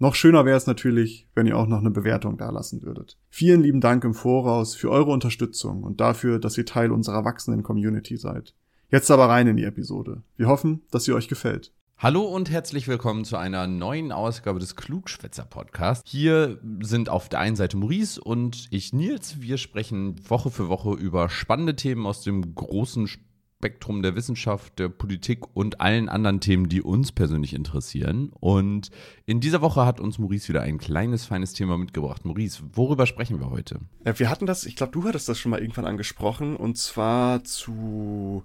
Noch schöner wäre es natürlich, wenn ihr auch noch eine Bewertung dalassen würdet. Vielen lieben Dank im Voraus für eure Unterstützung und dafür, dass ihr Teil unserer wachsenden Community seid. Jetzt aber rein in die Episode. Wir hoffen, dass sie euch gefällt. Hallo und herzlich willkommen zu einer neuen Ausgabe des Klugschwätzer Podcasts. Hier sind auf der einen Seite Maurice und ich Nils. Wir sprechen Woche für Woche über spannende Themen aus dem großen Spektrum der Wissenschaft, der Politik und allen anderen Themen, die uns persönlich interessieren. Und in dieser Woche hat uns Maurice wieder ein kleines, feines Thema mitgebracht. Maurice, worüber sprechen wir heute? Wir hatten das, ich glaube, du hattest das schon mal irgendwann angesprochen, und zwar zu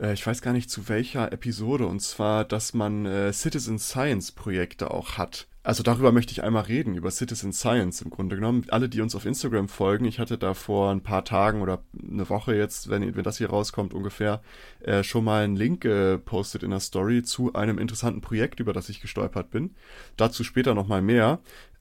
äh, ich weiß gar nicht zu welcher Episode, und zwar, dass man äh, Citizen Science Projekte auch hat. Also darüber möchte ich einmal reden, über Citizen Science im Grunde genommen. Alle, die uns auf Instagram folgen, ich hatte da vor ein paar Tagen oder eine Woche jetzt, wenn, wenn das hier rauskommt ungefähr, äh, schon mal einen Link gepostet in der Story zu einem interessanten Projekt, über das ich gestolpert bin. Dazu später nochmal mehr.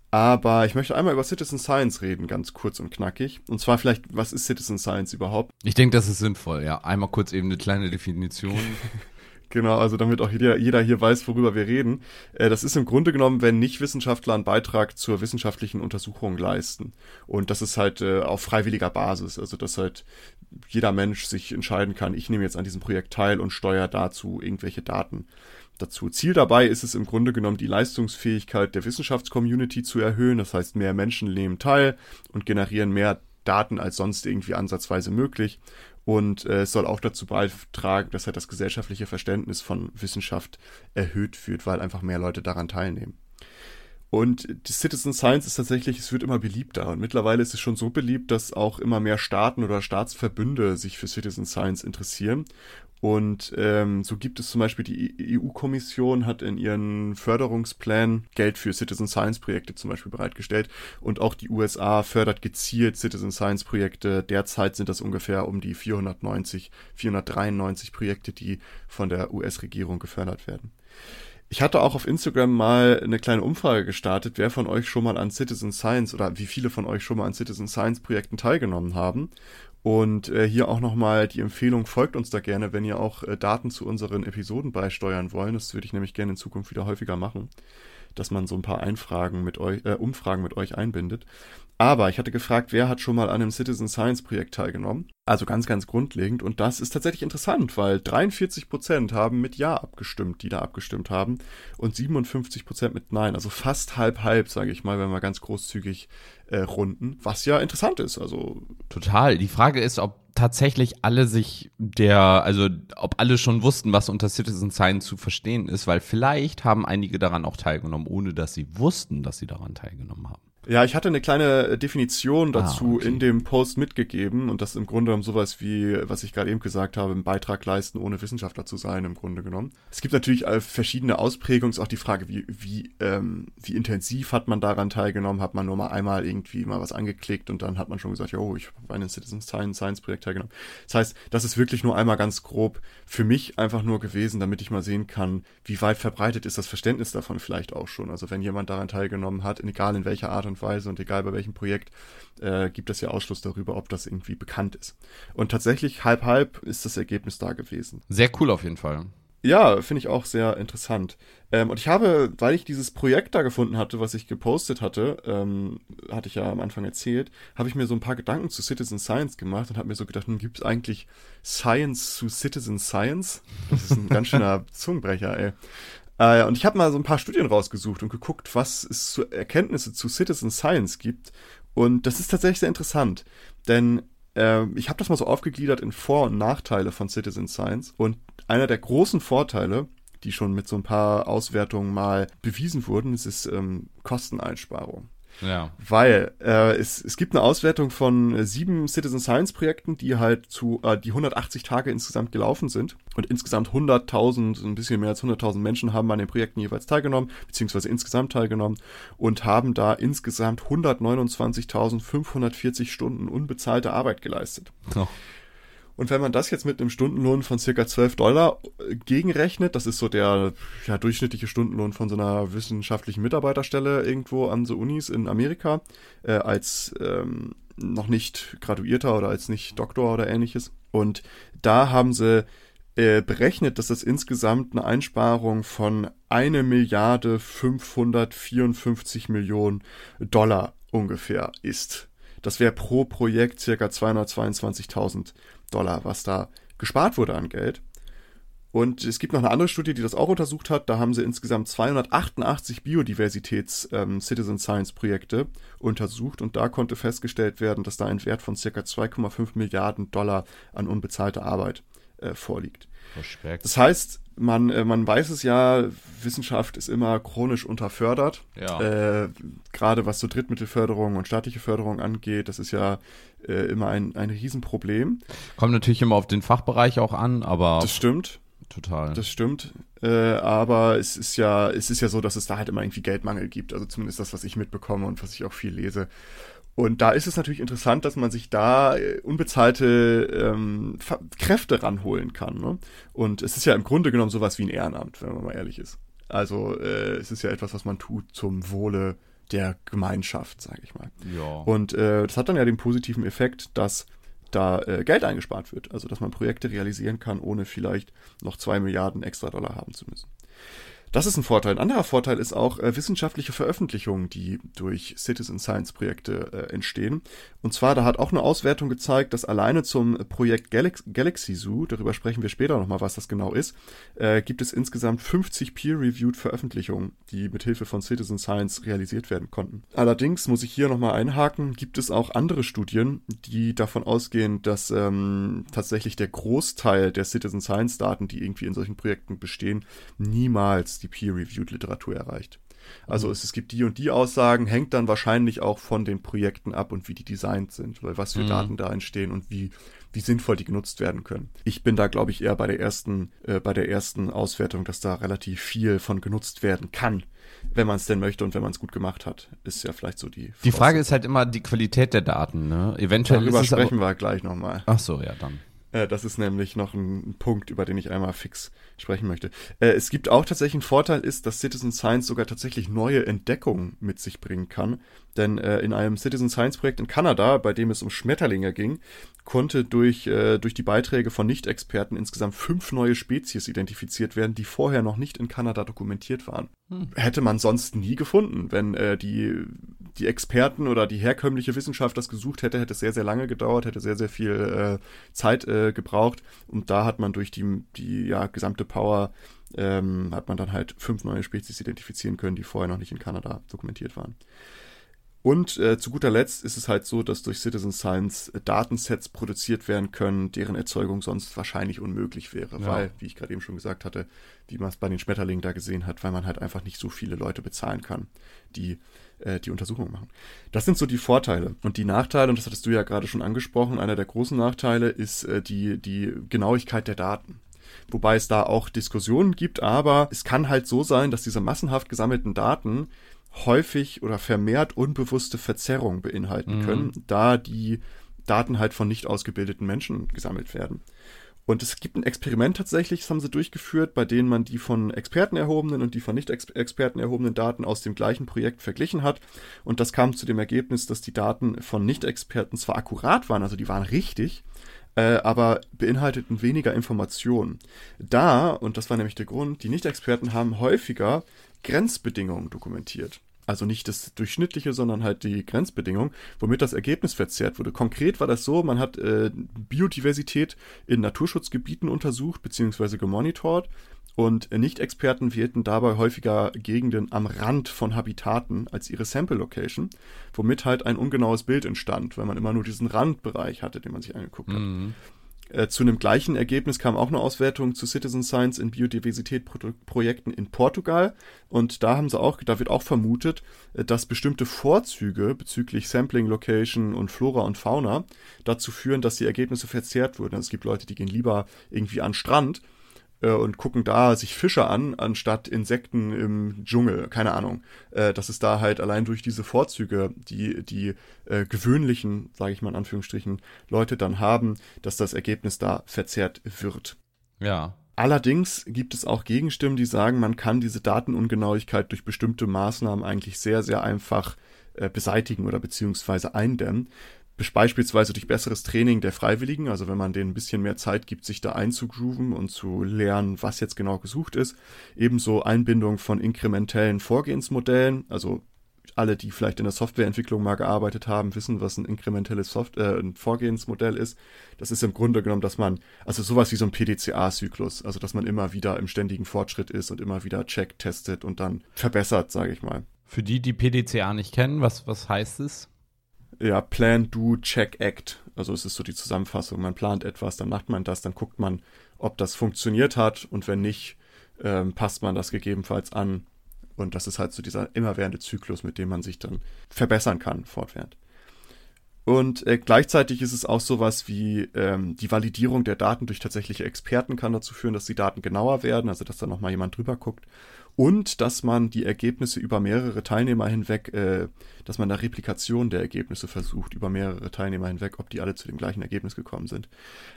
Aber ich möchte einmal über Citizen Science reden, ganz kurz und knackig. Und zwar vielleicht, was ist Citizen Science überhaupt? Ich denke, das ist sinnvoll, ja. Einmal kurz eben eine kleine Definition. Genau, also damit auch jeder, jeder hier weiß, worüber wir reden. Äh, das ist im Grunde genommen, wenn nicht Wissenschaftler einen Beitrag zur wissenschaftlichen Untersuchung leisten. Und das ist halt äh, auf freiwilliger Basis. Also dass halt jeder Mensch sich entscheiden kann, ich nehme jetzt an diesem Projekt teil und steuere dazu irgendwelche Daten dazu. Ziel dabei ist es im Grunde genommen, die Leistungsfähigkeit der Wissenschaftscommunity zu erhöhen. Das heißt, mehr Menschen nehmen teil und generieren mehr Daten als sonst irgendwie ansatzweise möglich. Und äh, es soll auch dazu beitragen, dass halt das gesellschaftliche Verständnis von Wissenschaft erhöht wird, weil einfach mehr Leute daran teilnehmen. Und die Citizen Science ist tatsächlich, es wird immer beliebter. Und mittlerweile ist es schon so beliebt, dass auch immer mehr Staaten oder Staatsverbünde sich für Citizen Science interessieren und ähm, so gibt es zum Beispiel die EU-Kommission hat in ihren Förderungsplänen Geld für Citizen Science-Projekte zum Beispiel bereitgestellt. Und auch die USA fördert gezielt Citizen Science-Projekte. Derzeit sind das ungefähr um die 490, 493 Projekte, die von der US-Regierung gefördert werden. Ich hatte auch auf Instagram mal eine kleine Umfrage gestartet, wer von euch schon mal an Citizen Science oder wie viele von euch schon mal an Citizen Science Projekten teilgenommen haben. Und äh, hier auch nochmal die Empfehlung, folgt uns da gerne, wenn ihr auch äh, Daten zu unseren Episoden beisteuern wollen. Das würde ich nämlich gerne in Zukunft wieder häufiger machen, dass man so ein paar Einfragen mit euch, äh, Umfragen mit euch einbindet. Aber ich hatte gefragt, wer hat schon mal an einem Citizen Science Projekt teilgenommen? Also ganz, ganz grundlegend. Und das ist tatsächlich interessant, weil 43 Prozent haben mit Ja abgestimmt, die da abgestimmt haben. Und 57 Prozent mit Nein. Also fast halb, halb, sage ich mal, wenn wir ganz großzügig äh, runden. Was ja interessant ist. Also. Total. Die Frage ist, ob tatsächlich alle sich der, also ob alle schon wussten, was unter Citizen Science zu verstehen ist, weil vielleicht haben einige daran auch teilgenommen, ohne dass sie wussten, dass sie daran teilgenommen haben. Ja, ich hatte eine kleine äh, Definition ah, dazu ah, okay. in dem Post mitgegeben und das im Grunde genommen sowas wie, was ich gerade eben gesagt habe, einen Beitrag leisten, ohne Wissenschaftler zu sein, im Grunde genommen. Es gibt natürlich verschiedene Ausprägungen, ist auch die Frage, wie, wie, ähm, wie intensiv hat man daran teilgenommen, hat man nur mal einmal irgendwie mal was angeklickt und dann hat man schon gesagt, oh, ich habe an einem Citizen Science, Science Projekt teilgenommen. Das heißt, das ist wirklich nur einmal ganz grob für mich einfach nur gewesen, damit ich mal sehen kann, wie weit verbreitet ist das Verständnis davon vielleicht auch schon. Also wenn jemand daran teilgenommen hat, egal in welcher Art und und Weise und egal bei welchem Projekt, äh, gibt es ja Ausschluss darüber, ob das irgendwie bekannt ist. Und tatsächlich halb halb ist das Ergebnis da gewesen. Sehr cool auf jeden Fall. Ja, finde ich auch sehr interessant. Ähm, und ich habe, weil ich dieses Projekt da gefunden hatte, was ich gepostet hatte, ähm, hatte ich ja am Anfang erzählt, habe ich mir so ein paar Gedanken zu Citizen Science gemacht und habe mir so gedacht, hm, gibt es eigentlich Science zu Citizen Science? Das ist ein ganz schöner Zungenbrecher, ey. Äh, und ich habe mal so ein paar Studien rausgesucht und geguckt, was es zu Erkenntnisse zu Citizen Science gibt. Und das ist tatsächlich sehr interessant, denn äh, ich habe das mal so aufgegliedert in Vor- und Nachteile von Citizen Science. Und einer der großen Vorteile, die schon mit so ein paar Auswertungen mal bewiesen wurden, ist, ist ähm, Kosteneinsparung. Ja. Weil äh, es, es gibt eine Auswertung von äh, sieben Citizen Science Projekten, die halt zu, äh, die 180 Tage insgesamt gelaufen sind. Und insgesamt 100.000, ein bisschen mehr als 100.000 Menschen haben an den Projekten jeweils teilgenommen, beziehungsweise insgesamt teilgenommen und haben da insgesamt 129.540 Stunden unbezahlte Arbeit geleistet. Oh. Und wenn man das jetzt mit einem Stundenlohn von circa 12 Dollar äh, gegenrechnet, das ist so der ja, durchschnittliche Stundenlohn von so einer wissenschaftlichen Mitarbeiterstelle irgendwo an so Unis in Amerika, äh, als ähm, noch nicht Graduierter oder als nicht Doktor oder ähnliches. Und da haben sie äh, berechnet, dass das insgesamt eine Einsparung von eine Milliarde 554 Millionen Dollar ungefähr ist. Das wäre pro Projekt circa 222.000 Dollar, was da gespart wurde an Geld. Und es gibt noch eine andere Studie, die das auch untersucht hat. Da haben sie insgesamt 288 Biodiversitäts-Citizen ähm, untersucht und da konnte festgestellt werden, dass da ein Wert von circa 2,5 Milliarden Dollar an unbezahlter Arbeit äh, vorliegt. Respekt. Das heißt, man, äh, man weiß es ja, Wissenschaft ist immer chronisch unterfördert. Ja. Äh, Gerade was so Drittmittelförderung und staatliche Förderung angeht, das ist ja äh, immer ein, ein Riesenproblem. Kommt natürlich immer auf den Fachbereich auch an, aber Das stimmt, total. das stimmt. Äh, aber es ist ja, es ist ja so, dass es da halt immer irgendwie Geldmangel gibt. Also zumindest das, was ich mitbekomme und was ich auch viel lese. Und da ist es natürlich interessant, dass man sich da äh, unbezahlte ähm, Kräfte ranholen kann. Ne? Und es ist ja im Grunde genommen sowas wie ein Ehrenamt, wenn man mal ehrlich ist. Also äh, es ist ja etwas, was man tut zum Wohle der Gemeinschaft, sage ich mal. ja. Und äh, das hat dann ja den positiven Effekt, dass da äh, Geld eingespart wird. Also dass man Projekte realisieren kann, ohne vielleicht noch zwei Milliarden extra Dollar haben zu müssen. Das ist ein Vorteil. Ein anderer Vorteil ist auch äh, wissenschaftliche Veröffentlichungen, die durch Citizen Science Projekte äh, entstehen. Und zwar, da hat auch eine Auswertung gezeigt, dass alleine zum Projekt Galax Galaxy Zoo, darüber sprechen wir später nochmal, was das genau ist, äh, gibt es insgesamt 50 peer-reviewed Veröffentlichungen, die mit Hilfe von Citizen Science realisiert werden konnten. Allerdings muss ich hier nochmal einhaken, gibt es auch andere Studien, die davon ausgehen, dass ähm, tatsächlich der Großteil der Citizen Science Daten, die irgendwie in solchen Projekten bestehen, niemals die peer-reviewed Literatur erreicht. Also es, es gibt die und die Aussagen, hängt dann wahrscheinlich auch von den Projekten ab und wie die designt sind, weil was für Mhm. Daten da entstehen und wie, wie sinnvoll die genutzt werden können. Ich bin da, glaube ich, eher bei der ersten, äh, bei der ersten Auswertung, dass da relativ viel von genutzt werden kann, wenn man es denn möchte und wenn man es gut gemacht hat. Ist ja vielleicht so die Die Frage ist halt immer die Qualität der Daten, ne? Eventuell Darüber ist es aber, sprechen wir gleich nochmal. Ach so, ja, dann. Äh, das ist nämlich noch ein Punkt, über den ich einmal fix sprechen möchte. Äh, es gibt auch tatsächlich einen Vorteil, ist, dass Citizen Science sogar tatsächlich neue Entdeckungen mit sich bringen kann. Denn äh, in einem Citizen Science Projekt in Kanada, bei dem es um Schmetterlinge ging, konnte durch, durch die Beiträge von Nicht-Experten insgesamt fünf neue Spezies identifiziert werden, die vorher noch nicht in Kanada dokumentiert waren. Hätte man sonst nie gefunden. Wenn die, die Experten oder die herkömmliche Wissenschaft das gesucht hätte, hätte es sehr, sehr lange gedauert, hätte sehr, sehr viel Zeit äh, gebraucht. Und da hat man durch die, die ja, gesamte Power, ähm, hat man dann halt fünf neue Spezies identifizieren können, die vorher noch nicht in Kanada dokumentiert waren. Und äh, zu guter Letzt ist es halt so, dass durch Citizen Science äh, Datensets produziert werden können, deren Erzeugung sonst wahrscheinlich unmöglich wäre, Ja. weil, wie ich gerade eben schon gesagt hatte, wie man es bei den Schmetterlingen da gesehen hat, weil man halt einfach nicht so viele Leute bezahlen kann, die äh, die Untersuchung machen. Das sind so die Vorteile. Und die Nachteile, und das hattest du ja gerade schon angesprochen, einer der großen Nachteile ist äh, die, die Genauigkeit der Daten. Wobei es da auch Diskussionen gibt, aber es kann halt so sein, dass diese massenhaft gesammelten Daten häufig oder vermehrt unbewusste Verzerrung beinhalten Mhm. können, da die Daten halt von nicht ausgebildeten Menschen gesammelt werden. Und es gibt ein Experiment tatsächlich, das haben sie durchgeführt, bei denen man die von Experten erhobenen und die von Nicht-Experten erhobenen Daten aus dem gleichen Projekt verglichen hat. Und das kam zu dem Ergebnis, dass die Daten von Nicht-Experten zwar akkurat waren, also die waren richtig, äh, aber beinhalteten weniger Informationen. Da, und das war nämlich der Grund, die Nicht-Experten haben häufiger Grenzbedingungen dokumentiert. Also nicht das Durchschnittliche, sondern halt die Grenzbedingungen, womit das Ergebnis verzerrt wurde. Konkret war das so, man hat äh, Biodiversität in Naturschutzgebieten untersucht bzw. gemonitort und äh, Nicht-Experten wählten dabei häufiger Gegenden am Rand von Habitaten als ihre Sample Location, womit halt ein ungenaues Bild entstand, weil man immer nur diesen Randbereich hatte, den man sich angeguckt hat. Äh, zu einem gleichen Ergebnis kam auch eine Auswertung zu Citizen Science in Biodiversität-Projekten in Portugal. Und da haben sie auch, da wird auch vermutet, äh, dass bestimmte Vorzüge bezüglich Sampling Location und Flora und Fauna dazu führen, dass die Ergebnisse verzerrt wurden. Also es gibt Leute, die gehen lieber irgendwie an Strand äh, und gucken da sich Fische an, anstatt Insekten im Dschungel. Keine Ahnung. Äh, dass es da halt allein durch diese Vorzüge, die die äh, gewöhnlichen, sage ich mal in Anführungsstrichen, Leute dann haben, dass das Ergebnis da verzerrt wird. Ja. Allerdings gibt es auch Gegenstimmen, die sagen, man kann diese Datenungenauigkeit durch bestimmte Maßnahmen eigentlich sehr, sehr einfach äh, beseitigen oder beziehungsweise eindämmen beispielsweise durch besseres Training der Freiwilligen, also wenn man denen ein bisschen mehr Zeit gibt, sich da einzugrooven und zu lernen, was jetzt genau gesucht ist. Ebenso Einbindung von inkrementellen Vorgehensmodellen, also alle, die vielleicht in der Softwareentwicklung mal gearbeitet haben, wissen, was ein inkrementelles Soft äh, ein Vorgehensmodell ist. Das ist im Grunde genommen, dass man, also sowas wie so ein PDCA-Zyklus, also dass man immer wieder im ständigen Fortschritt ist und immer wieder checkt, testet und dann verbessert, sage ich mal. Für die, die PDCA nicht kennen, was, was heißt es? Ja, Plan, Do, Check, Act. Also es ist so die Zusammenfassung. Man plant etwas, dann macht man das, dann guckt man, ob das funktioniert hat und wenn nicht, ähm, passt man das gegebenenfalls an. Und das ist halt so dieser immerwährende Zyklus, mit dem man sich dann verbessern kann, fortwährend. Und äh, gleichzeitig ist es auch sowas wie ähm, die Validierung der Daten durch tatsächliche Experten kann dazu führen, dass die Daten genauer werden, also dass da nochmal jemand drüber guckt und dass man die Ergebnisse über mehrere Teilnehmer hinweg, äh, dass man da Replikation der Ergebnisse versucht, über mehrere Teilnehmer hinweg, ob die alle zu dem gleichen Ergebnis gekommen sind.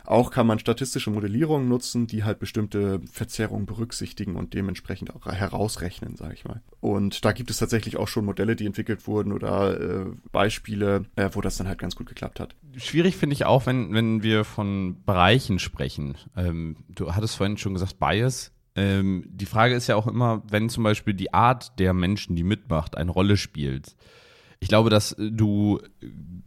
Auch kann man statistische Modellierungen nutzen, die halt bestimmte Verzerrungen berücksichtigen und dementsprechend auch herausrechnen, sage ich mal. Und da gibt es tatsächlich auch schon Modelle, die entwickelt wurden oder äh, Beispiele, äh, wo das dann halt ganz gut geklappt hat. Schwierig finde ich auch, wenn, wenn wir von Bereichen sprechen. Ähm, du hattest vorhin schon gesagt, Bias ähm, die Frage ist ja auch immer, wenn zum Beispiel die Art der Menschen, die mitmacht, eine Rolle spielt. Ich glaube, dass du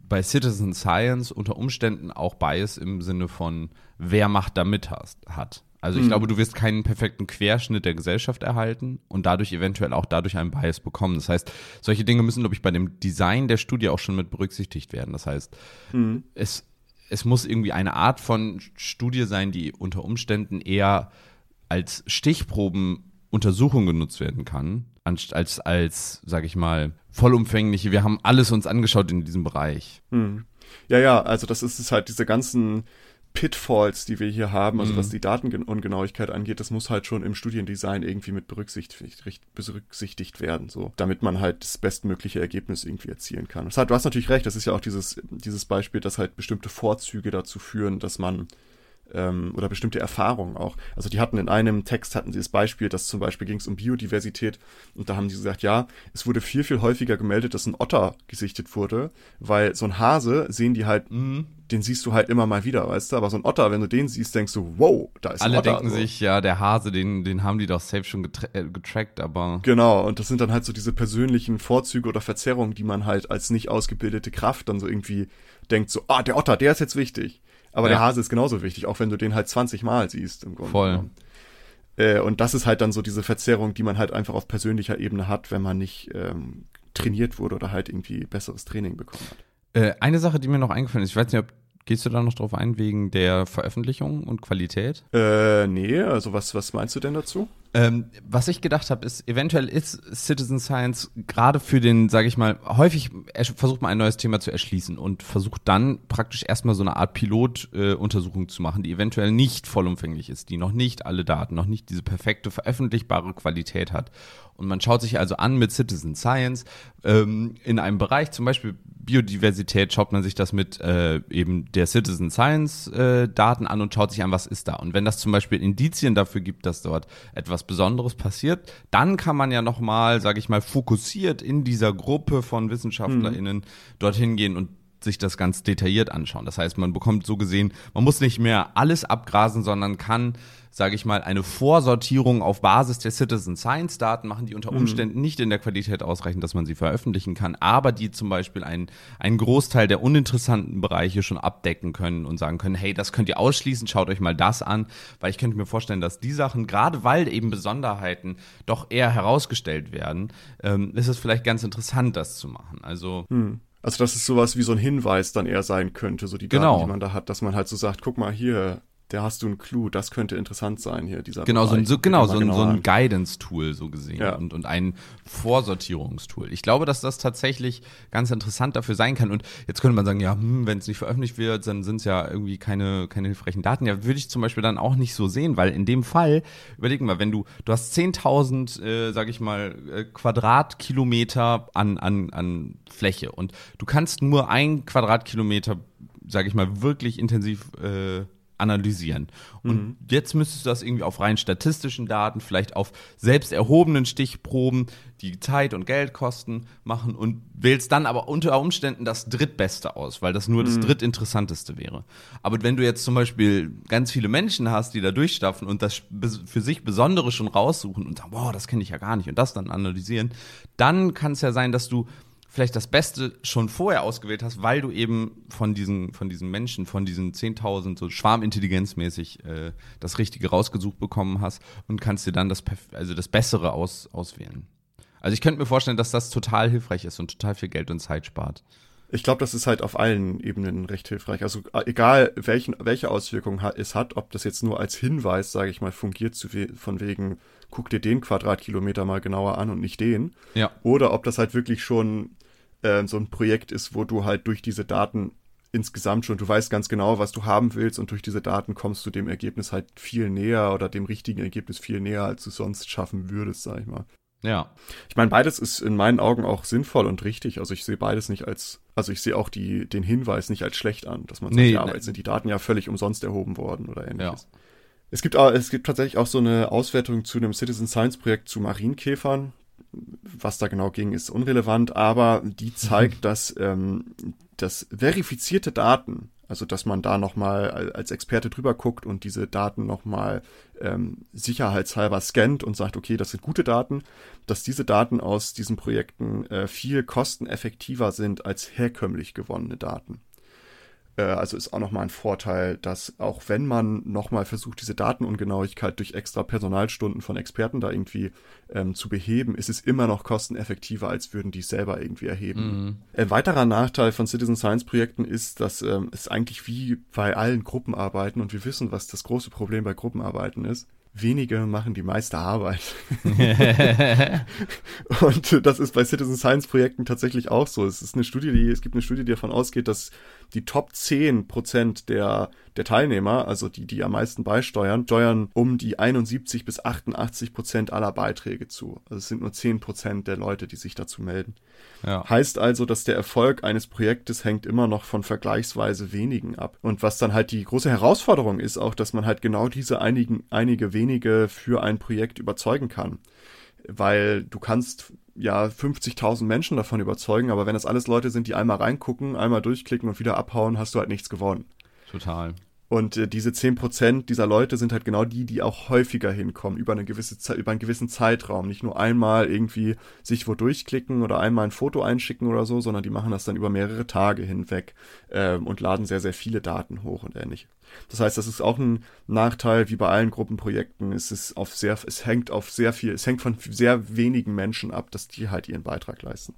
bei Citizen Science unter Umständen auch Bias im Sinne von, wer macht da mit hast, hat. Also ich mhm. glaube, du wirst keinen perfekten Querschnitt der Gesellschaft erhalten und dadurch eventuell auch dadurch einen Bias bekommen. Das heißt, solche Dinge müssen, glaube ich, bei dem Design der Studie auch schon mit berücksichtigt werden. Das heißt, mhm. es, es muss irgendwie eine Art von Studie sein, die unter Umständen eher als Stichprobenuntersuchung genutzt werden kann, als, als, sag ich mal, vollumfängliche, wir haben alles uns angeschaut in diesem Bereich. Hm. Ja, ja, also das ist es halt, diese ganzen Pitfalls, die wir hier haben, also mhm. was die Datenungenauigkeit angeht, das muss halt schon im Studiendesign irgendwie mit berücksichtigt, berücksichtigt werden, so, damit man halt das bestmögliche Ergebnis irgendwie erzielen kann. Das hat, du hast natürlich recht, das ist ja auch dieses, dieses Beispiel, dass halt bestimmte Vorzüge dazu führen, dass man ähm, oder bestimmte Erfahrungen auch. Also die hatten in einem Text hatten sie das Beispiel, dass zum Beispiel ging es um Biodiversität und da haben die gesagt, ja, es wurde viel, viel häufiger gemeldet, dass ein Otter gesichtet wurde, weil so ein Hase sehen die halt, mh, den siehst du halt immer mal wieder, weißt du, aber so ein Otter, wenn du den siehst, denkst du, wow, da ist Alle ein Otter. Alle denken sich, ja, der Hase, den, den haben die doch safe schon getra äh, getrackt, aber. Genau, und das sind dann halt so diese persönlichen Vorzüge oder Verzerrungen, die man halt als nicht ausgebildete Kraft dann so irgendwie denkt, so, ah, der Otter, der ist jetzt wichtig. Aber ja. der Hase ist genauso wichtig, auch wenn du den halt 20 Mal siehst im Grunde. Voll. Äh, und das ist halt dann so diese Verzerrung, die man halt einfach auf persönlicher Ebene hat, wenn man nicht ähm, trainiert wurde oder halt irgendwie besseres Training bekommen hat. Äh, eine Sache, die mir noch eingefallen ist, ich weiß nicht, ob Gehst du da noch drauf ein wegen der Veröffentlichung und Qualität? Äh, nee, also was, was meinst du denn dazu? Ähm, was ich gedacht habe, ist, eventuell ist Citizen Science gerade für den, sage ich mal, häufig versucht man ein neues Thema zu erschließen und versucht dann praktisch erstmal so eine Art Pilotuntersuchung äh, zu machen, die eventuell nicht vollumfänglich ist, die noch nicht alle Daten, noch nicht diese perfekte veröffentlichbare Qualität hat. Und man schaut sich also an mit Citizen Science ähm, in einem Bereich, zum Beispiel Biodiversität, schaut man sich das mit äh, eben der Citizen Science äh, Daten an und schaut sich an, was ist da. Und wenn das zum Beispiel Indizien dafür gibt, dass dort etwas Besonderes passiert, dann kann man ja nochmal, sage ich mal, fokussiert in dieser Gruppe von WissenschaftlerInnen mhm. dorthin gehen und sich das ganz detailliert anschauen. Das heißt, man bekommt so gesehen, man muss nicht mehr alles abgrasen, sondern kann sage ich mal, eine Vorsortierung auf Basis der Citizen Science Daten machen, die unter mhm. Umständen mhm. nicht in der Qualität ausreichen, dass man sie veröffentlichen kann, aber die zum Beispiel einen, einen Großteil der uninteressanten Bereiche schon abdecken können und sagen können, hey, das könnt ihr ausschließen, schaut euch mal das an, weil ich könnte mir vorstellen, dass die Sachen, gerade weil eben Besonderheiten doch eher herausgestellt werden, ähm, ist es vielleicht ganz interessant, das zu machen. Also mhm. Also dass es sowas wie so ein Hinweis dann eher sein könnte, so die Daten, Genau. die man da hat, dass man halt so sagt, guck mal hier, da hast du einen Clou, das könnte interessant sein hier, dieser Genau, so ein, Bereich. so, Guck dir genau, so ein, genauer so ein an. Guidance-Tool so gesehen Ja. und, und ein Vorsortierungstool. Ich glaube, dass das tatsächlich ganz interessant dafür sein kann. Und jetzt könnte man sagen, ja, hm, wenn es nicht veröffentlicht wird, dann sind es ja irgendwie keine, keine hilfreichen Daten. Ja, würde ich zum Beispiel dann auch nicht so sehen, weil in dem Fall, überleg mal, wenn du, du hast 10.000, äh, sag ich mal, äh, Quadratkilometer an, an, an Fläche und du kannst nur ein Quadratkilometer, sag ich mal, wirklich intensiv äh, analysieren. Und jetzt müsstest du das irgendwie auf rein statistischen Daten, vielleicht auf selbst erhobenen Stichproben, die Zeit und Geld kosten, machen und wählst dann aber unter Umständen das drittbeste aus, weil das nur das drittinteressanteste wäre. Aber wenn du jetzt zum Beispiel ganz viele Menschen hast, die da durchstaffen und das für sich Besondere schon raussuchen und sagen, wow, das kenne ich ja gar nicht und das dann analysieren, dann kann es ja sein, dass du vielleicht das Beste schon vorher ausgewählt hast, weil du eben von diesen, von diesen Menschen, von diesen 10.000 so schwarmintelligenzmäßig äh, das Richtige rausgesucht bekommen hast und kannst dir dann das, also das Bessere aus, auswählen. Also ich könnte mir vorstellen, dass das total hilfreich ist und total viel Geld und Zeit spart. Ich glaube, das ist halt auf allen Ebenen recht hilfreich. Also äh, egal, welchen, welche Auswirkungen es hat, ob das jetzt nur als Hinweis, sage ich mal, fungiert, zu we von wegen, guck dir den Quadratkilometer mal genauer an und nicht den. Ja. Oder ob das halt wirklich schon äh, so ein Projekt ist, wo du halt durch diese Daten insgesamt schon, du weißt ganz genau, was du haben willst und durch diese Daten kommst du dem Ergebnis halt viel näher oder dem richtigen Ergebnis viel näher, als du sonst schaffen würdest, sag ich mal. Ja. Ich meine, beides ist in meinen Augen auch sinnvoll und richtig. Also ich sehe beides nicht als, also ich sehe auch die, den Hinweis nicht als schlecht an, dass man sagt, Nee, ja, aber jetzt sind die Daten ja völlig umsonst erhoben worden oder ähnliches. Es gibt, auch, es gibt tatsächlich auch so eine Auswertung zu einem Citizen Science Projekt zu Marienkäfern. Was da genau ging, ist unrelevant, aber die zeigt, dass, ähm, dass verifizierte Daten, also dass man da nochmal als Experte drüber guckt und diese Daten nochmal ähm, sicherheitshalber scannt und sagt, okay, das sind gute Daten, dass diese Daten aus diesen Projekten äh, viel kosteneffektiver sind als herkömmlich gewonnene Daten. Äh, also ist auch nochmal ein Vorteil, dass auch wenn man nochmal versucht, diese Datenungenauigkeit durch extra Personalstunden von Experten da irgendwie ähm, zu beheben, ist es immer noch kosteneffektiver, als würden die es selber irgendwie erheben. Ein weiterer Nachteil von Citizen Science Projekten ist, dass ähm, es eigentlich wie bei allen Gruppenarbeiten und wir wissen, was das große Problem bei Gruppenarbeiten ist. Wenige machen die meiste Arbeit. und das ist bei Citizen Science Projekten tatsächlich auch so. Es ist eine Studie, die, es gibt eine Studie, die davon ausgeht, dass die Top 10 Prozent der, der Teilnehmer, also die, die am meisten beisteuern, steuern um die 71 bis 88 Prozent aller Beiträge zu. Also es sind nur 10 Prozent der Leute, die sich dazu melden. Ja. Heißt also, dass der Erfolg eines Projektes hängt immer noch von vergleichsweise wenigen ab. Und was dann halt die große Herausforderung ist, auch, dass man halt genau diese einigen, einige wenige für ein Projekt überzeugen kann. Weil du kannst ja 50.000 Menschen davon überzeugen, aber wenn das alles Leute sind, die einmal reingucken, einmal durchklicken und wieder abhauen, hast du halt nichts gewonnen. Total. Und äh, diese 10% dieser Leute sind halt genau die, die auch häufiger hinkommen, über eine gewisse Zeit, über einen gewissen Zeitraum. Nicht nur einmal irgendwie sich wo durchklicken oder einmal ein Foto einschicken oder so, sondern die machen das dann über mehrere Tage hinweg ähm, und laden sehr, sehr viele Daten hoch und ähnlich. Das heißt, das ist auch ein Nachteil, wie bei allen Gruppenprojekten. Es ist auf sehr, es hängt auf sehr viel, es hängt von sehr wenigen Menschen ab, dass die halt ihren Beitrag leisten.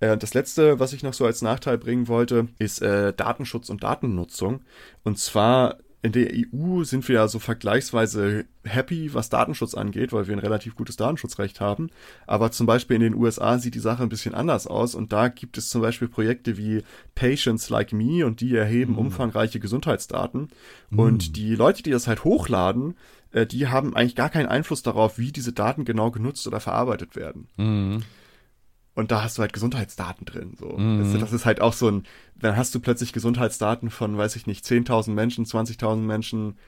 Äh, Das letzte, was ich noch so als Nachteil bringen wollte, ist äh, Datenschutz und Datennutzung. Und zwar in der EU sind wir ja so vergleichsweise happy, was Datenschutz angeht, weil wir ein relativ gutes Datenschutzrecht haben. Aber zum Beispiel in den USA sieht die Sache ein bisschen anders aus. Und da gibt es zum Beispiel Projekte wie Patients Like Me und die erheben umfangreiche Gesundheitsdaten. Und die Leute, die das halt hochladen, äh, die haben eigentlich gar keinen Einfluss darauf, wie diese Daten genau genutzt oder verarbeitet werden. Mhm. Und da hast du halt Gesundheitsdaten drin. So. Das, das ist halt auch so ein, dann hast du plötzlich Gesundheitsdaten von, weiß ich nicht, 10.000 Menschen, 20.000 Menschen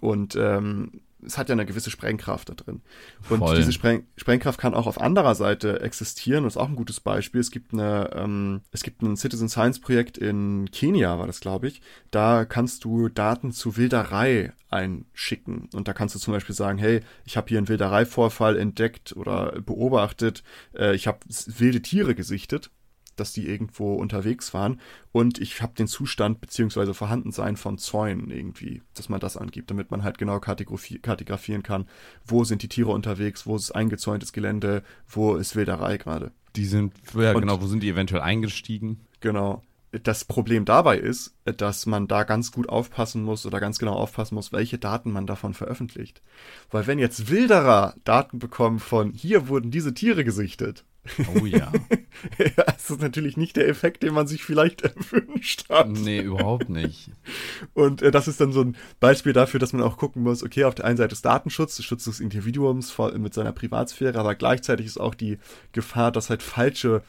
und ähm, es hat ja eine gewisse Sprengkraft da drin. Und Voll. diese Spreng Sprengkraft kann auch auf anderer Seite existieren. Und ist auch ein gutes Beispiel. Es gibt eine, ähm, es gibt ein Citizen Science Projekt in Kenia, war das, glaube ich. Da kannst du Daten zu Wilderei einschicken. Und da kannst du zum Beispiel sagen, hey, ich habe hier einen Wildereivorfall entdeckt oder beobachtet. Äh, ich habe wilde Tiere gesichtet dass die irgendwo unterwegs waren und ich habe den Zustand beziehungsweise Vorhandensein von Zäunen irgendwie, dass man das angibt, damit man halt genau kartografi kartografieren kann, wo sind die Tiere unterwegs, wo ist eingezäuntes Gelände, wo ist Wilderei gerade. Die sind, ja Und- genau, wo sind die eventuell eingestiegen? Genau. Das Problem dabei ist, dass man da ganz gut aufpassen muss oder ganz genau aufpassen muss, welche Daten man davon veröffentlicht. Weil wenn jetzt Wilderer Daten bekommen von hier wurden diese Tiere gesichtet. Oh ja. ja, das ist natürlich nicht der Effekt, den man sich vielleicht erwünscht hat. Nee, überhaupt nicht. Und äh, das ist dann so ein Beispiel dafür, dass man auch gucken muss, okay, auf der einen Seite ist Datenschutz, Schutz des Individuums mit seiner Privatsphäre, aber gleichzeitig ist auch die Gefahr, dass halt falsche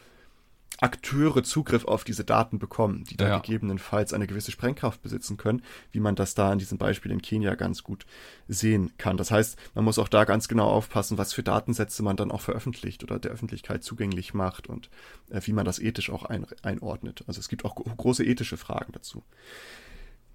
Akteure Zugriff auf diese Daten bekommen, die da ja. gegebenenfalls eine gewisse Sprengkraft besitzen können, wie man das da in diesem Beispiel in Kenia ganz gut sehen kann. Das heißt, man muss auch da ganz genau aufpassen, was für Datensätze man dann auch veröffentlicht oder der Öffentlichkeit zugänglich macht und äh, wie man das ethisch auch ein, einordnet. Also es gibt auch große ethische Fragen dazu.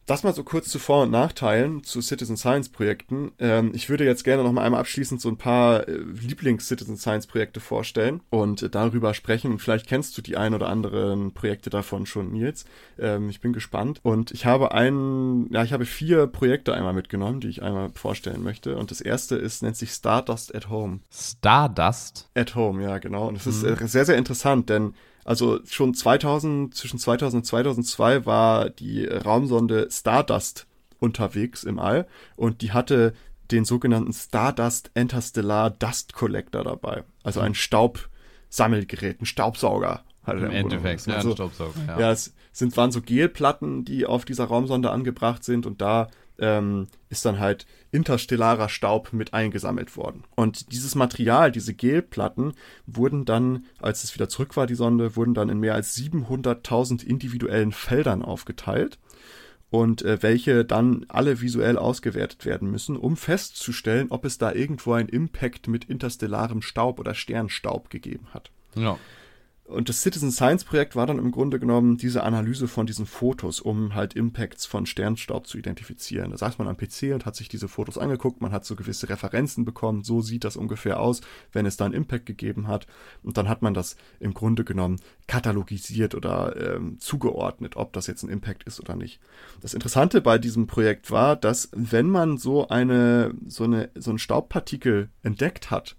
Das mal so kurz zu Vor- und Nachteilen zu Citizen Science Projekten. Ähm, ich würde jetzt gerne noch mal einmal abschließend so ein paar äh, Lieblings-Citizen Science Projekte vorstellen und äh, darüber sprechen. Und vielleicht kennst du die ein oder anderen Projekte davon schon, Nils. Ähm, ich bin gespannt. Und ich habe einen, ja, ich habe vier Projekte einmal mitgenommen, die ich einmal vorstellen möchte. Und das erste ist, nennt sich Stardust at Home. Stardust? At Home, ja, genau. Und es ist mhm. äh, sehr, sehr interessant, denn also schon 2000, zwischen 2000 und 2002 war die Raumsonde Stardust unterwegs im All und die hatte den sogenannten Stardust Interstellar Dust Collector dabei. Also ein Staubsammelgerät, ein Staubsauger. Im Endeffekt, ja, also, ein Staubsauger. Ja, ja es sind, waren so Gelplatten, die auf dieser Raumsonde angebracht sind und da ähm, ist dann halt interstellarer Staub mit eingesammelt worden. Und dieses Material, diese Gelplatten, wurden dann, als es wieder zurück war, die Sonde, wurden dann in mehr als 700.000 individuellen Feldern aufgeteilt und äh, welche dann alle visuell ausgewertet werden müssen, um festzustellen, ob es da irgendwo einen Impact mit interstellarem Staub oder Sternstaub gegeben hat. Ja. Und das Citizen Science Projekt war dann im Grunde genommen diese Analyse von diesen Fotos, um halt Impacts von Sternstaub zu identifizieren. Da saß man am PC und hat sich diese Fotos angeguckt, man hat so gewisse Referenzen bekommen, so sieht das ungefähr aus, wenn es da einen Impact gegeben hat. Und dann hat man das im Grunde genommen katalogisiert oder ähm, zugeordnet, ob das jetzt ein Impact ist oder nicht. Das Interessante bei diesem Projekt war, dass wenn man so eine, so eine, so ein Staubpartikel entdeckt hat,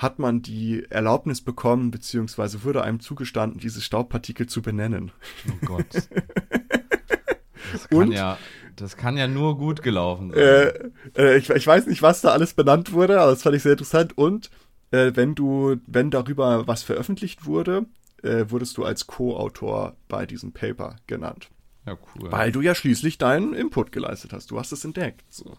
hat man die Erlaubnis bekommen, beziehungsweise wurde einem zugestanden, diese Staubpartikel zu benennen. Oh Gott. Das kann, Und, ja, das kann ja nur gut gelaufen sein. Äh, äh, ich, ich, weiß nicht, was da alles benannt wurde, aber das fand ich sehr interessant. Und äh, wenn du, wenn darüber was veröffentlicht wurde, äh, wurdest du als Co-Autor bei diesem Paper genannt. Ja, cool. Weil du ja schließlich deinen Input geleistet hast. Du hast es entdeckt. So.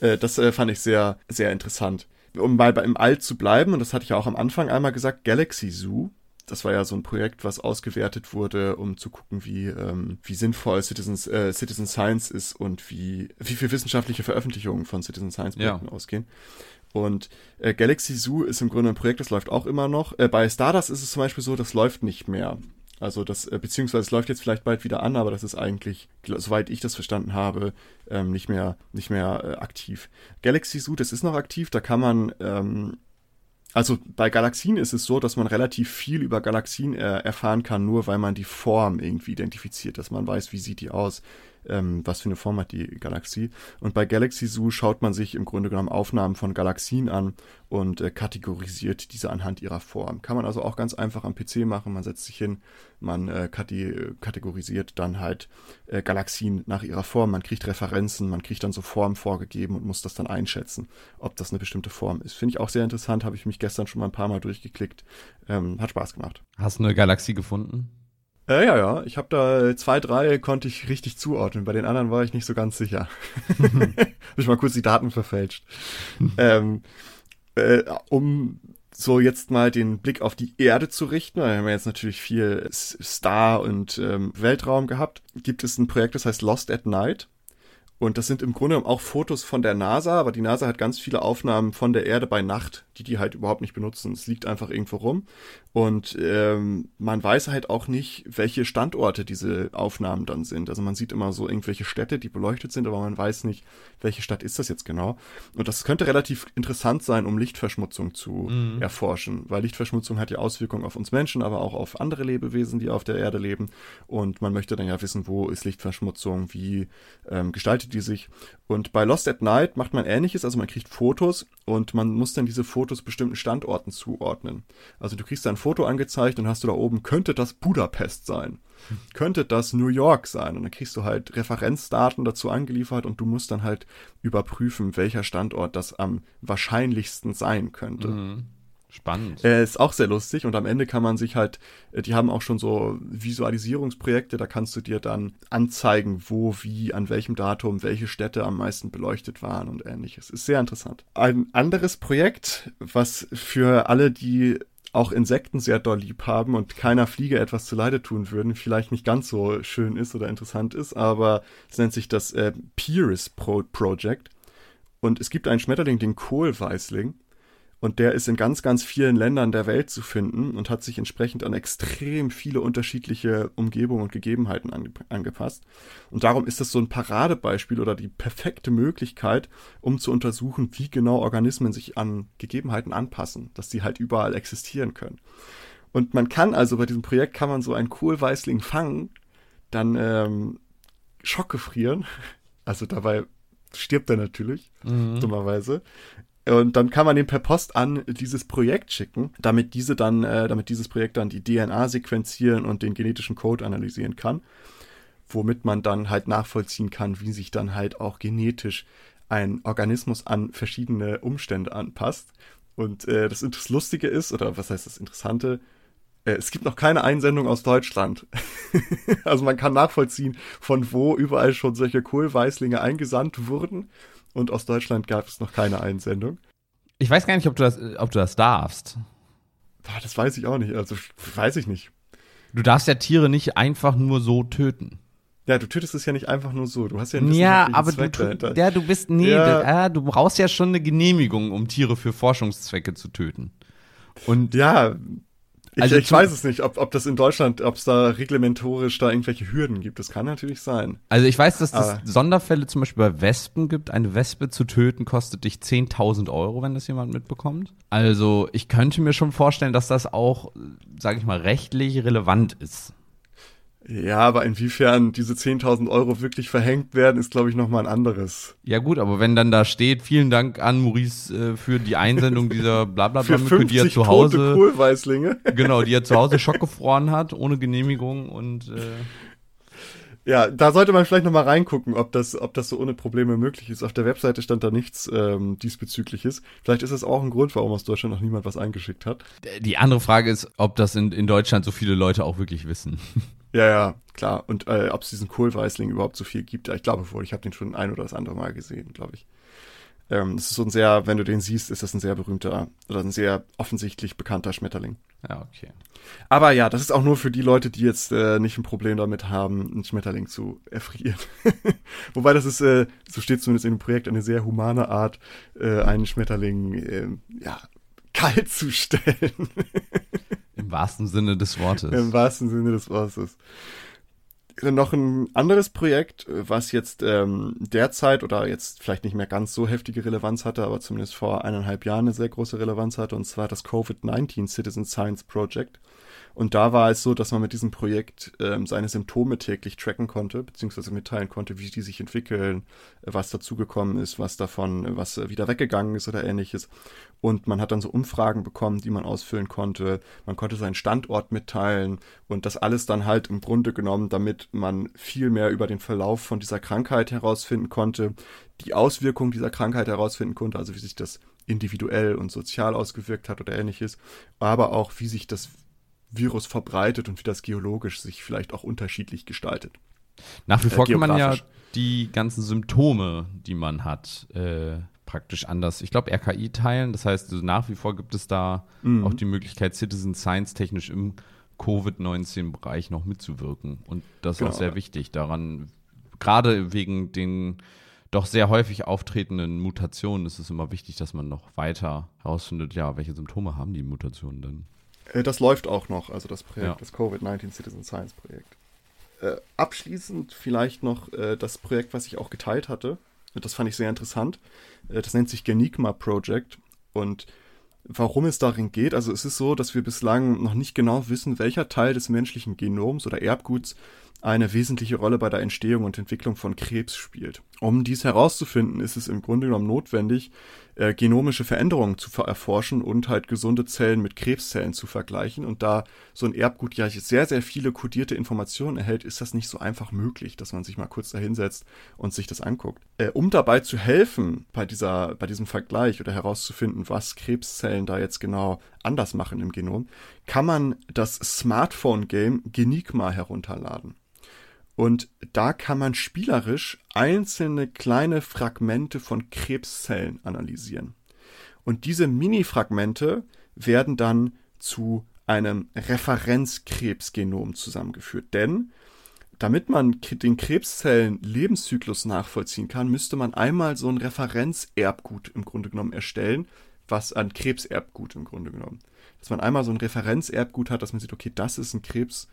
Äh, das äh, fand ich sehr, sehr interessant um mal im Alt zu bleiben, und das hatte ich ja auch am Anfang einmal gesagt, Galaxy Zoo. Das war ja so ein Projekt, was ausgewertet wurde, um zu gucken, wie, ähm, wie sinnvoll Citizens, äh, Citizen Science ist und wie, wie viel wissenschaftliche Veröffentlichungen von Citizen Science Projekten ja. ausgehen. Und äh, Galaxy Zoo ist im Grunde ein Projekt, das läuft auch immer noch. Äh, bei Stardust ist es zum Beispiel so, das läuft nicht mehr. Also das, äh, beziehungsweise es läuft jetzt vielleicht bald wieder an, aber das ist eigentlich, soweit ich das verstanden habe, ähm, nicht mehr, nicht mehr äh, aktiv. Galaxy Zoo, das ist noch aktiv, da kann man, ähm, also bei Galaxien ist es so, dass man relativ viel über Galaxien äh, erfahren kann, nur weil man die Form irgendwie identifiziert, dass man weiß, wie sieht die aus ähm, was für eine Form hat die Galaxie. Und bei Galaxy Zoo schaut man sich im Grunde genommen Aufnahmen von Galaxien an und äh, kategorisiert diese anhand ihrer Form. Kann man also auch ganz einfach am PC machen. Man setzt sich hin, man äh, kategorisiert dann halt äh, Galaxien nach ihrer Form. Man kriegt Referenzen, man kriegt dann so Formen vorgegeben und muss das dann einschätzen, ob das eine bestimmte Form ist. Finde ich auch sehr interessant, habe ich mich gestern schon mal ein paar Mal durchgeklickt. Ähm, hat Spaß gemacht. Hast du eine Galaxie gefunden? Äh, ja, ja. Ich habe da zwei, drei konnte ich richtig zuordnen. Bei den anderen war ich nicht so ganz sicher. habe ich mal kurz die Daten verfälscht. ähm, äh, um so jetzt mal den Blick auf die Erde zu richten, weil wir haben jetzt natürlich viel Star und ähm, Weltraum gehabt, gibt es ein Projekt, das heißt Lost at Night. Und das sind im Grunde auch Fotos von der NASA, aber die NASA hat ganz viele Aufnahmen von der Erde bei Nacht, die die halt überhaupt nicht benutzen. Es liegt einfach irgendwo rum. Und ähm, man weiß halt auch nicht, welche Standorte diese Aufnahmen dann sind. Also man sieht immer so irgendwelche Städte, die beleuchtet sind, aber man weiß nicht, welche Stadt ist das jetzt genau. Und das könnte relativ interessant sein, um Lichtverschmutzung zu mhm. erforschen, weil Lichtverschmutzung hat ja Auswirkungen auf uns Menschen, aber auch auf andere Lebewesen, die auf der Erde leben. Und man möchte dann ja wissen, wo ist Lichtverschmutzung, wie ähm, gestaltet die sich. Und bei Lost at Night macht man ähnliches, also man kriegt Fotos und man muss dann diese Fotos bestimmten Standorten zuordnen. Also du kriegst ein Foto angezeigt und hast du da oben, könnte das Budapest sein? Könnte das New York sein? Und dann kriegst du halt Referenzdaten dazu angeliefert und du musst dann halt überprüfen, welcher Standort das am wahrscheinlichsten sein könnte. Mhm. Spannend. Äh, ist auch sehr lustig und am Ende kann man sich halt, äh, die haben auch schon so Visualisierungsprojekte, da kannst du dir dann anzeigen, wo, wie, an welchem Datum, welche Städte am meisten beleuchtet waren und ähnliches. Ist sehr interessant. Ein anderes Projekt, was für alle, die auch Insekten sehr doll lieb haben und keiner Fliege etwas zu Leide tun würden, vielleicht nicht ganz so schön ist oder interessant ist, aber es nennt sich das äh, Pieris Pro Project. Und es gibt einen Schmetterling, den Kohlweißling und der ist in ganz, ganz vielen Ländern der Welt zu finden und hat sich entsprechend an extrem viele unterschiedliche Umgebungen und Gegebenheiten ange angepasst. Und darum ist das so ein Paradebeispiel oder die perfekte Möglichkeit, um zu untersuchen, wie genau Organismen sich an Gegebenheiten anpassen, dass die halt überall existieren können. Und man kann also bei diesem Projekt kann man so einen Kohlweißling fangen, dann ähm, schockgefrieren. Also dabei stirbt er natürlich, mhm. dummerweise. Und dann kann man den per Post an dieses Projekt schicken, damit diese dann, äh, damit dieses Projekt dann die DNA sequenzieren und den genetischen Code analysieren kann, womit man dann halt nachvollziehen kann, wie sich dann halt auch genetisch ein Organismus an verschiedene Umstände anpasst. Und äh, das, Lustige ist, oder was heißt das Interessante, äh, es gibt noch keine Einsendung aus Deutschland. also man kann nachvollziehen, von wo überall schon solche Kohlweißlinge eingesandt wurden und aus Deutschland gab es noch keine Einsendung. Ich weiß gar nicht, ob du das, ob du das darfst. Das weiß ich auch nicht. Also weiß ich nicht. Du darfst ja Tiere nicht einfach nur so töten. Ja, du tötest es ja nicht einfach nur so. Du hast ja einen Ja, aber Zweck du, dahinter. ja, du bist, nee, ja. Da, du brauchst ja schon eine Genehmigung, um Tiere für Forschungszwecke zu töten. Und ja, also ich weiß es nicht, ob, ob das in Deutschland, ob es da reglementorisch da irgendwelche Hürden gibt. Das kann natürlich sein. Also ich weiß, dass es Sonderfälle zum Beispiel bei Wespen gibt. Eine Wespe zu töten kostet dich 10.000 Euro, wenn das jemand mitbekommt. Also ich könnte mir schon vorstellen, dass das auch, sage ich mal, rechtlich relevant ist. Ja, aber inwiefern diese 10.000 Euro wirklich verhängt werden, ist, glaube ich, nochmal ein anderes. Ja gut, aber wenn dann da steht, vielen Dank an Maurice äh, für die Einsendung dieser Blablabla-Mücke, die er zu Hause... Kohlweißlinge. Genau, die er zu Hause schockgefroren hat, ohne Genehmigung und... Äh, ja, da sollte man vielleicht nochmal reingucken, ob das, ob das so ohne Probleme möglich ist. Auf der Webseite stand da nichts ähm, diesbezügliches. Vielleicht ist das auch ein Grund, warum aus Deutschland noch niemand was eingeschickt hat. Die andere Frage ist, ob das in, in Deutschland so viele Leute auch wirklich wissen. Ja, ja, klar. Und äh, ob es diesen Kohlweißling überhaupt so viel gibt, ja, ich glaube wohl. Ich habe den schon ein oder das andere Mal gesehen, glaube ich. Ähm, das ist so ein sehr, wenn du den siehst, ist das ein sehr berühmter oder ein sehr offensichtlich bekannter Schmetterling. Ja, okay. Aber ja, das ist auch nur für die Leute, die jetzt äh, nicht ein Problem damit haben, einen Schmetterling zu erfrieren. Wobei das ist, äh, so steht zumindest in dem Projekt, eine sehr humane Art, äh, einen Schmetterling, äh, ja, kalt zu stellen. Im wahrsten Sinne des Wortes. Im wahrsten Sinne des Wortes. Noch ein anderes Projekt, was jetzt ähm, derzeit oder jetzt vielleicht nicht mehr ganz so heftige Relevanz hatte, aber zumindest vor eineinhalb Jahren eine sehr große Relevanz hatte, und zwar das Covid-19 Citizen Science Project. Und da war es so, dass man mit diesem Projekt ähm, seine Symptome täglich tracken konnte, beziehungsweise mitteilen konnte, wie die sich entwickeln, was dazugekommen ist, was davon, was wieder weggegangen ist oder ähnliches. Und man hat dann so Umfragen bekommen, die man ausfüllen konnte. Man konnte seinen Standort mitteilen und das alles dann halt im Grunde genommen, damit man viel mehr über den Verlauf von dieser Krankheit herausfinden konnte, die Auswirkungen dieser Krankheit herausfinden konnte, also wie sich das individuell und sozial ausgewirkt hat oder ähnliches, aber auch wie sich das Virus verbreitet und wie das geologisch sich vielleicht auch unterschiedlich gestaltet. Nach wie äh, vor kann man ja die ganzen Symptome, die man hat, äh, praktisch anders, ich glaube, RKI teilen. Das heißt, nach wie vor gibt es da mhm. auch die Möglichkeit, Citizen Science technisch im Covid-19-Bereich noch mitzuwirken. Und das ist genau. auch sehr wichtig. Daran, gerade wegen den doch sehr häufig auftretenden Mutationen, ist es immer wichtig, dass man noch weiter herausfindet, ja, welche Symptome haben die Mutationen denn? Äh, das läuft auch noch, also das Projekt, ja. das Covid-19 Citizen Science Projekt. Äh, abschließend vielleicht noch äh, das Projekt, was ich auch geteilt hatte. Das fand ich sehr interessant. Äh, das nennt sich Genigma Project. Und warum es darin geht, also es ist so, dass wir bislang noch nicht genau wissen, welcher Teil des menschlichen Genoms oder Erbguts eine wesentliche Rolle bei der Entstehung und Entwicklung von Krebs spielt. Um dies herauszufinden, ist es im Grunde genommen notwendig, äh, genomische Veränderungen zu erforschen und halt gesunde Zellen mit Krebszellen zu vergleichen. Und da so ein Erbgut ja sehr, sehr viele kodierte Informationen erhält, ist das nicht so einfach möglich, dass man sich mal kurz da hinsetzt und sich das anguckt. Äh, um dabei zu helfen bei dieser, bei diesem Vergleich oder herauszufinden, was Krebszellen da jetzt genau anders machen im Genom, kann man das Smartphone-Game Genigma herunterladen. Und da kann man spielerisch einzelne kleine Fragmente von Krebszellen analysieren. Und diese Mini-Fragmente werden dann zu einem Referenzkrebsgenom zusammengeführt. Denn damit man den Krebszellen Lebenszyklus nachvollziehen kann, müsste man einmal so ein Referenzerbgut im Grunde genommen erstellen, was ein Krebserbgut im Grunde genommen. Dass man einmal so ein Referenzerbgut hat, dass man sieht, okay, das ist ein Krebs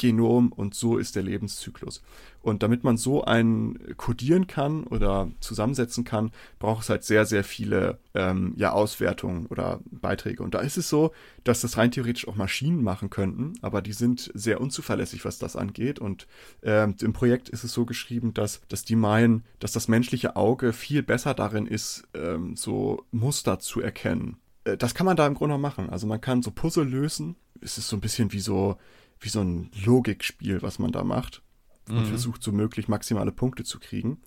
Genom und so ist der Lebenszyklus. Und damit man so einen kodieren kann oder zusammensetzen kann, braucht es halt sehr, sehr viele ähm, ja, Auswertungen oder Beiträge. Und da ist es so, dass das rein theoretisch auch Maschinen machen könnten, aber die sind sehr unzuverlässig, was das angeht. Und ähm, im Projekt ist es so geschrieben, dass, dass die meinen, dass das menschliche Auge viel besser darin ist, ähm, so Muster zu erkennen. Äh, das kann man da im Grunde machen. Also man kann so Puzzle lösen. Es ist so ein bisschen wie so wie so ein Logikspiel, was man da macht und mhm. versucht so möglich maximale Punkte zu kriegen.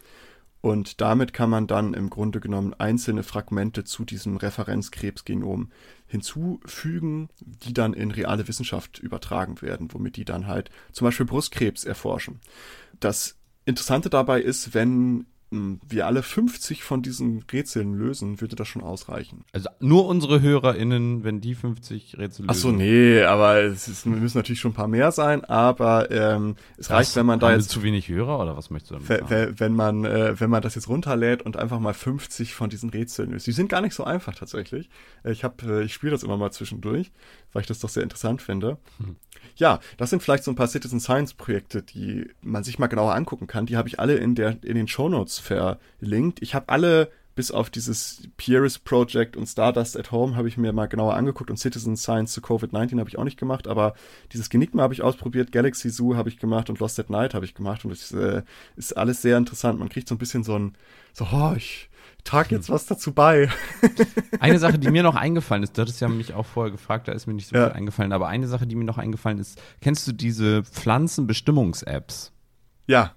Und damit kann man dann im Grunde genommen einzelne Fragmente zu diesem Referenzkrebsgenom hinzufügen, die dann in reale Wissenschaft übertragen werden, womit die dann halt zum Beispiel Brustkrebs erforschen. Das Interessante dabei ist, wenn wir alle 50 von diesen Rätseln lösen, würde das schon ausreichen. Also nur unsere HörerInnen, wenn die 50 Rätsel lösen. Ach so, nee, aber es ist, müssen natürlich schon ein paar mehr sein, aber ähm, es was, reicht, wenn man da jetzt. zu wenig Hörer oder was möchtest du damit sagen? Wenn man, äh, wenn man das jetzt runterlädt und einfach mal 50 von diesen Rätseln löst. Die sind gar nicht so einfach tatsächlich. Ich habe, äh, ich spiele das immer mal zwischendurch, weil ich das doch sehr interessant finde. Hm. Ja, das sind vielleicht so ein paar Citizen Science Projekte, die man sich mal genauer angucken kann. Die habe ich alle in der in den Show Notes verlinkt. Ich habe alle bis auf dieses Pieris Project und Stardust at Home habe ich mir mal genauer angeguckt und Citizen Science zu Covid-19 habe ich auch nicht gemacht, aber dieses Genigma habe ich ausprobiert, Galaxy Zoo habe ich gemacht und Lost at Night habe ich gemacht und das äh, ist alles sehr interessant. Man kriegt so ein bisschen so ein, so, oh, ich trage jetzt was dazu bei. eine Sache, die mir noch eingefallen ist, du hattest ja mich auch vorher gefragt, da ist mir nicht so ja. viel eingefallen, aber eine Sache, die mir noch eingefallen ist, kennst du diese Pflanzenbestimmungs-Apps? Ja,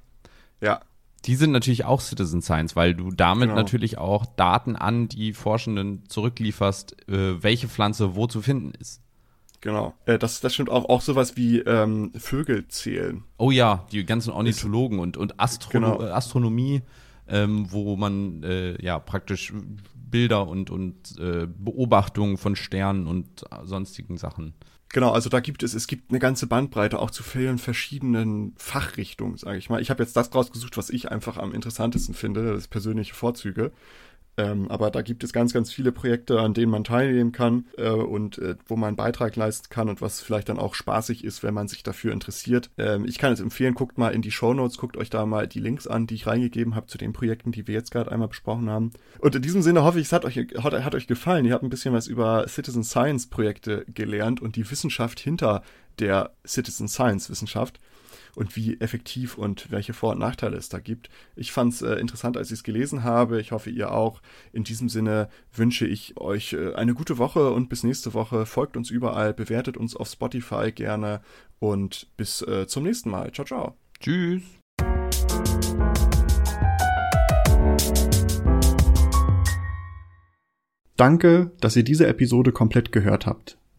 ja. Die sind natürlich auch Citizen Science, weil du damit genau. natürlich auch Daten an die Forschenden zurücklieferst, äh, welche Pflanze wo zu finden ist. Genau. Äh, das, das stimmt auch. Auch sowas wie ähm, Vögel zählen. Oh ja, die ganzen Ornithologen und, und Astrono genau. Astronomie, ähm, wo man äh, ja praktisch Bilder und, und äh, Beobachtungen von Sternen und sonstigen Sachen Genau, also da gibt es, es gibt eine ganze Bandbreite auch zu vielen verschiedenen Fachrichtungen, sage ich mal. Ich habe jetzt das rausgesucht, was ich einfach am interessantesten finde, das persönliche Vorzüge. Ähm, aber da gibt es ganz, ganz viele Projekte, an denen man teilnehmen kann äh, und äh, wo man einen Beitrag leisten kann und was vielleicht dann auch spaßig ist, wenn man sich dafür interessiert. Ähm, ich kann es empfehlen, guckt mal in die Show Notes, guckt euch da mal die Links an, die ich reingegeben habe zu den Projekten, die wir jetzt gerade einmal besprochen haben. Und in diesem Sinne hoffe ich, es hat euch, hat, hat euch gefallen. Ihr habt ein bisschen was über Citizen Science Projekte gelernt und die Wissenschaft hinter der Citizen Science Wissenschaft und wie effektiv und welche Vor- und Nachteile es da gibt. Ich fand es äh, interessant, als ich es gelesen habe. Ich hoffe, ihr auch. In diesem Sinne wünsche ich euch äh, eine gute Woche und bis nächste Woche. Folgt uns überall, bewertet uns auf Spotify gerne und bis äh, zum nächsten Mal. Ciao, ciao. Tschüss. Danke, dass ihr diese Episode komplett gehört habt.